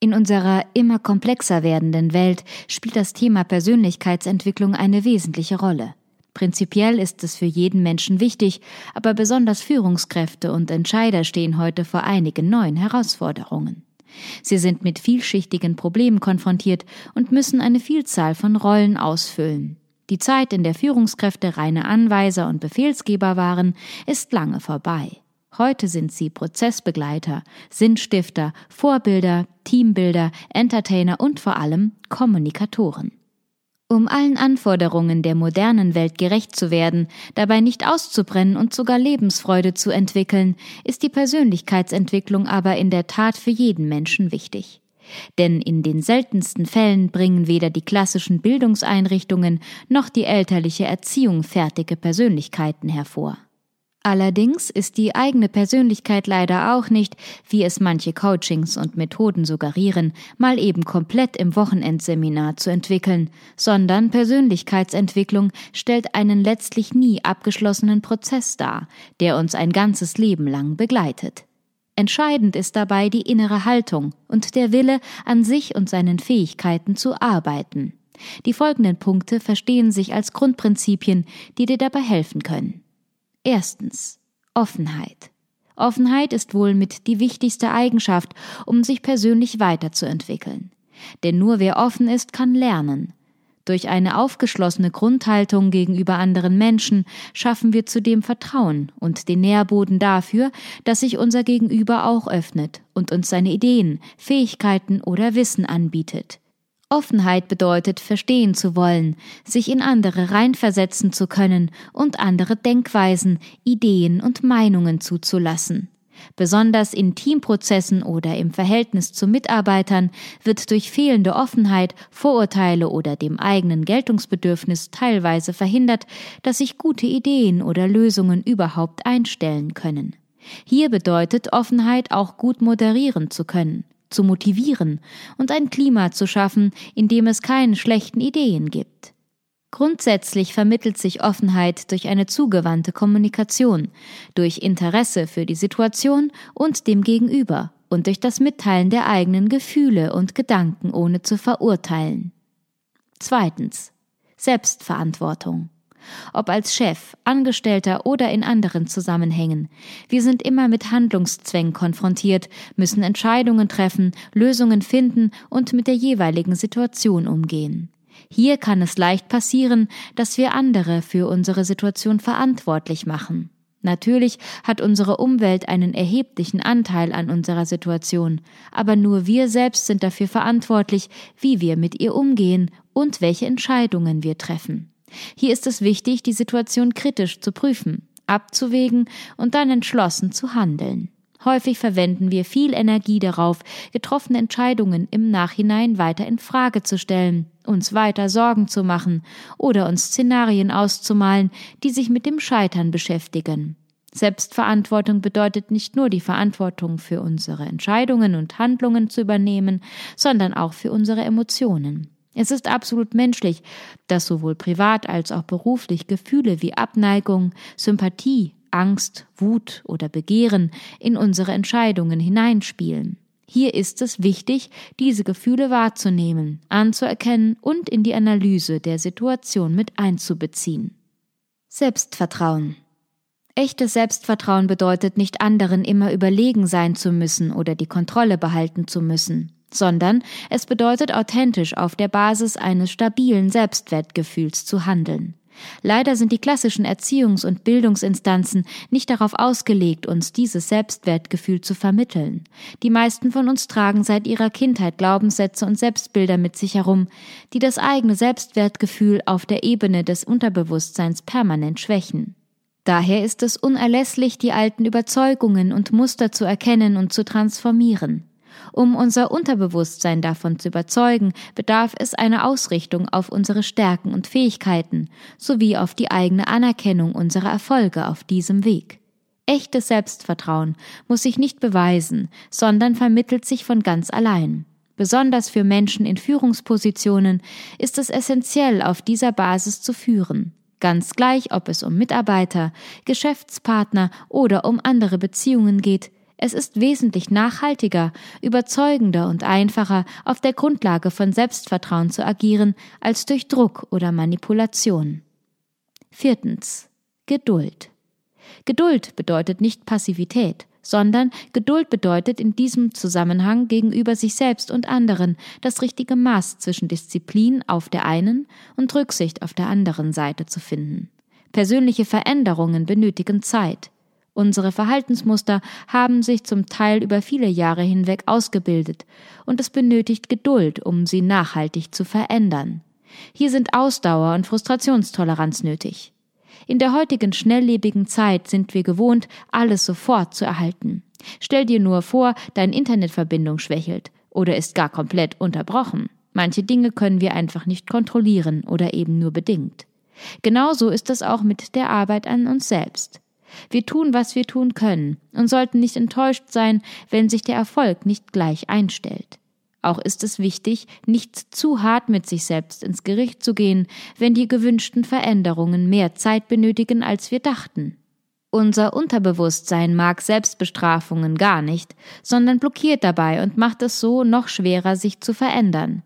In unserer immer komplexer werdenden Welt spielt das Thema Persönlichkeitsentwicklung eine wesentliche Rolle. Prinzipiell ist es für jeden Menschen wichtig, aber besonders Führungskräfte und Entscheider stehen heute vor einigen neuen Herausforderungen. Sie sind mit vielschichtigen Problemen konfrontiert und müssen eine Vielzahl von Rollen ausfüllen. Die Zeit, in der Führungskräfte reine Anweiser und Befehlsgeber waren, ist lange vorbei. Heute sind sie Prozessbegleiter, Sinnstifter, Vorbilder, Teambilder, Entertainer und vor allem Kommunikatoren. Um allen Anforderungen der modernen Welt gerecht zu werden, dabei nicht auszubrennen und sogar Lebensfreude zu entwickeln, ist die Persönlichkeitsentwicklung aber in der Tat für jeden Menschen wichtig. Denn in den seltensten Fällen bringen weder die klassischen Bildungseinrichtungen noch die elterliche Erziehung fertige Persönlichkeiten hervor. Allerdings ist die eigene Persönlichkeit leider auch nicht, wie es manche Coachings und Methoden suggerieren, mal eben komplett im Wochenendseminar zu entwickeln, sondern Persönlichkeitsentwicklung stellt einen letztlich nie abgeschlossenen Prozess dar, der uns ein ganzes Leben lang begleitet. Entscheidend ist dabei die innere Haltung und der Wille, an sich und seinen Fähigkeiten zu arbeiten. Die folgenden Punkte verstehen sich als Grundprinzipien, die dir dabei helfen können. Erstens Offenheit. Offenheit ist wohl mit die wichtigste Eigenschaft, um sich persönlich weiterzuentwickeln. Denn nur wer offen ist, kann lernen. Durch eine aufgeschlossene Grundhaltung gegenüber anderen Menschen schaffen wir zudem Vertrauen und den Nährboden dafür, dass sich unser Gegenüber auch öffnet und uns seine Ideen, Fähigkeiten oder Wissen anbietet. Offenheit bedeutet, verstehen zu wollen, sich in andere reinversetzen zu können und andere Denkweisen, Ideen und Meinungen zuzulassen. Besonders in Teamprozessen oder im Verhältnis zu Mitarbeitern wird durch fehlende Offenheit, Vorurteile oder dem eigenen Geltungsbedürfnis teilweise verhindert, dass sich gute Ideen oder Lösungen überhaupt einstellen können. Hier bedeutet Offenheit auch gut moderieren zu können zu motivieren und ein Klima zu schaffen, in dem es keine schlechten Ideen gibt. Grundsätzlich vermittelt sich Offenheit durch eine zugewandte Kommunikation, durch Interesse für die Situation und dem Gegenüber und durch das Mitteilen der eigenen Gefühle und Gedanken ohne zu verurteilen. Zweitens. Selbstverantwortung. Ob als Chef, Angestellter oder in anderen Zusammenhängen. Wir sind immer mit Handlungszwängen konfrontiert, müssen Entscheidungen treffen, Lösungen finden und mit der jeweiligen Situation umgehen. Hier kann es leicht passieren, dass wir andere für unsere Situation verantwortlich machen. Natürlich hat unsere Umwelt einen erheblichen Anteil an unserer Situation, aber nur wir selbst sind dafür verantwortlich, wie wir mit ihr umgehen und welche Entscheidungen wir treffen. Hier ist es wichtig, die Situation kritisch zu prüfen, abzuwägen und dann entschlossen zu handeln. Häufig verwenden wir viel Energie darauf, getroffene Entscheidungen im Nachhinein weiter in Frage zu stellen, uns weiter Sorgen zu machen oder uns Szenarien auszumalen, die sich mit dem Scheitern beschäftigen. Selbstverantwortung bedeutet nicht nur die Verantwortung für unsere Entscheidungen und Handlungen zu übernehmen, sondern auch für unsere Emotionen. Es ist absolut menschlich, dass sowohl privat als auch beruflich Gefühle wie Abneigung, Sympathie, Angst, Wut oder Begehren in unsere Entscheidungen hineinspielen. Hier ist es wichtig, diese Gefühle wahrzunehmen, anzuerkennen und in die Analyse der Situation mit einzubeziehen. Selbstvertrauen. Echtes Selbstvertrauen bedeutet nicht anderen immer überlegen sein zu müssen oder die Kontrolle behalten zu müssen, sondern es bedeutet authentisch auf der Basis eines stabilen Selbstwertgefühls zu handeln. Leider sind die klassischen Erziehungs- und Bildungsinstanzen nicht darauf ausgelegt, uns dieses Selbstwertgefühl zu vermitteln. Die meisten von uns tragen seit ihrer Kindheit Glaubenssätze und Selbstbilder mit sich herum, die das eigene Selbstwertgefühl auf der Ebene des Unterbewusstseins permanent schwächen. Daher ist es unerlässlich, die alten Überzeugungen und Muster zu erkennen und zu transformieren. Um unser Unterbewusstsein davon zu überzeugen, bedarf es einer Ausrichtung auf unsere Stärken und Fähigkeiten sowie auf die eigene Anerkennung unserer Erfolge auf diesem Weg. Echtes Selbstvertrauen muss sich nicht beweisen, sondern vermittelt sich von ganz allein. Besonders für Menschen in Führungspositionen ist es essentiell, auf dieser Basis zu führen. Ganz gleich, ob es um Mitarbeiter, Geschäftspartner oder um andere Beziehungen geht, es ist wesentlich nachhaltiger, überzeugender und einfacher, auf der Grundlage von Selbstvertrauen zu agieren, als durch Druck oder Manipulation. Viertens. Geduld. Geduld bedeutet nicht Passivität, sondern Geduld bedeutet in diesem Zusammenhang gegenüber sich selbst und anderen das richtige Maß zwischen Disziplin auf der einen und Rücksicht auf der anderen Seite zu finden. Persönliche Veränderungen benötigen Zeit. Unsere Verhaltensmuster haben sich zum Teil über viele Jahre hinweg ausgebildet, und es benötigt Geduld, um sie nachhaltig zu verändern. Hier sind Ausdauer und Frustrationstoleranz nötig. In der heutigen schnelllebigen Zeit sind wir gewohnt, alles sofort zu erhalten. Stell dir nur vor, deine Internetverbindung schwächelt oder ist gar komplett unterbrochen. Manche Dinge können wir einfach nicht kontrollieren oder eben nur bedingt. Genauso ist es auch mit der Arbeit an uns selbst. Wir tun, was wir tun können und sollten nicht enttäuscht sein, wenn sich der Erfolg nicht gleich einstellt. Auch ist es wichtig, nicht zu hart mit sich selbst ins Gericht zu gehen, wenn die gewünschten Veränderungen mehr Zeit benötigen, als wir dachten. Unser Unterbewusstsein mag Selbstbestrafungen gar nicht, sondern blockiert dabei und macht es so noch schwerer, sich zu verändern.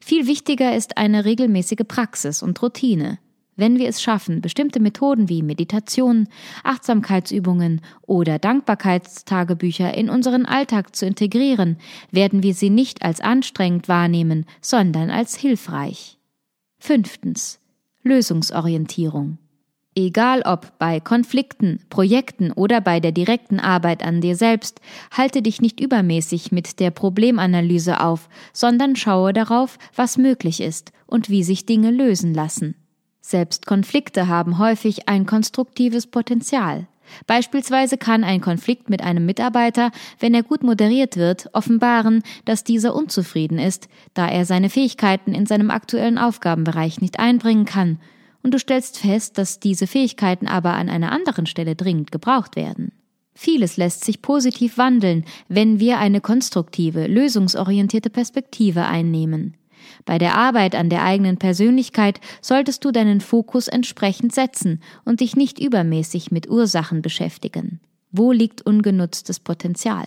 Viel wichtiger ist eine regelmäßige Praxis und Routine. Wenn wir es schaffen, bestimmte Methoden wie Meditation, Achtsamkeitsübungen oder Dankbarkeitstagebücher in unseren Alltag zu integrieren, werden wir sie nicht als anstrengend wahrnehmen, sondern als hilfreich. Fünftens. Lösungsorientierung. Egal ob bei Konflikten, Projekten oder bei der direkten Arbeit an dir selbst, halte dich nicht übermäßig mit der Problemanalyse auf, sondern schaue darauf, was möglich ist und wie sich Dinge lösen lassen. Selbst Konflikte haben häufig ein konstruktives Potenzial. Beispielsweise kann ein Konflikt mit einem Mitarbeiter, wenn er gut moderiert wird, offenbaren, dass dieser unzufrieden ist, da er seine Fähigkeiten in seinem aktuellen Aufgabenbereich nicht einbringen kann, und du stellst fest, dass diese Fähigkeiten aber an einer anderen Stelle dringend gebraucht werden. Vieles lässt sich positiv wandeln, wenn wir eine konstruktive, lösungsorientierte Perspektive einnehmen. Bei der Arbeit an der eigenen Persönlichkeit solltest du deinen Fokus entsprechend setzen und dich nicht übermäßig mit Ursachen beschäftigen. Wo liegt ungenutztes Potenzial?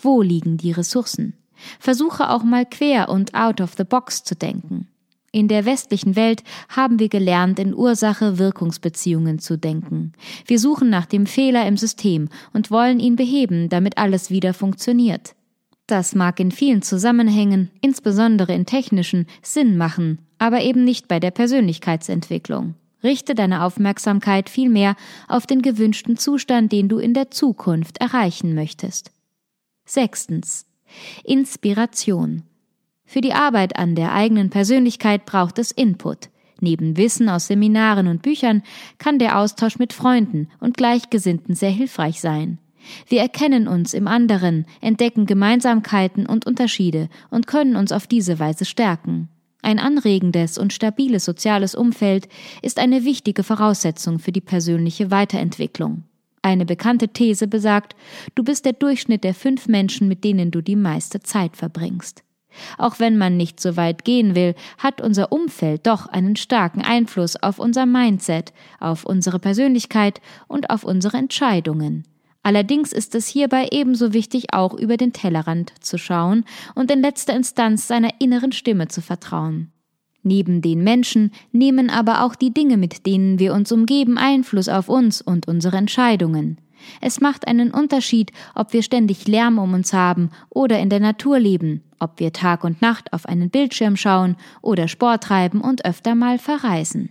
Wo liegen die Ressourcen? Versuche auch mal quer und out of the box zu denken. In der westlichen Welt haben wir gelernt, in Ursache-Wirkungsbeziehungen zu denken. Wir suchen nach dem Fehler im System und wollen ihn beheben, damit alles wieder funktioniert. Das mag in vielen Zusammenhängen, insbesondere in technischen, Sinn machen, aber eben nicht bei der Persönlichkeitsentwicklung. Richte deine Aufmerksamkeit vielmehr auf den gewünschten Zustand, den du in der Zukunft erreichen möchtest. Sechstens. Inspiration. Für die Arbeit an der eigenen Persönlichkeit braucht es Input. Neben Wissen aus Seminaren und Büchern kann der Austausch mit Freunden und Gleichgesinnten sehr hilfreich sein. Wir erkennen uns im anderen, entdecken Gemeinsamkeiten und Unterschiede und können uns auf diese Weise stärken. Ein anregendes und stabiles soziales Umfeld ist eine wichtige Voraussetzung für die persönliche Weiterentwicklung. Eine bekannte These besagt, du bist der Durchschnitt der fünf Menschen, mit denen du die meiste Zeit verbringst. Auch wenn man nicht so weit gehen will, hat unser Umfeld doch einen starken Einfluss auf unser Mindset, auf unsere Persönlichkeit und auf unsere Entscheidungen. Allerdings ist es hierbei ebenso wichtig, auch über den Tellerrand zu schauen und in letzter Instanz seiner inneren Stimme zu vertrauen. Neben den Menschen nehmen aber auch die Dinge, mit denen wir uns umgeben, Einfluss auf uns und unsere Entscheidungen. Es macht einen Unterschied, ob wir ständig Lärm um uns haben oder in der Natur leben, ob wir Tag und Nacht auf einen Bildschirm schauen oder Sport treiben und öfter mal verreisen.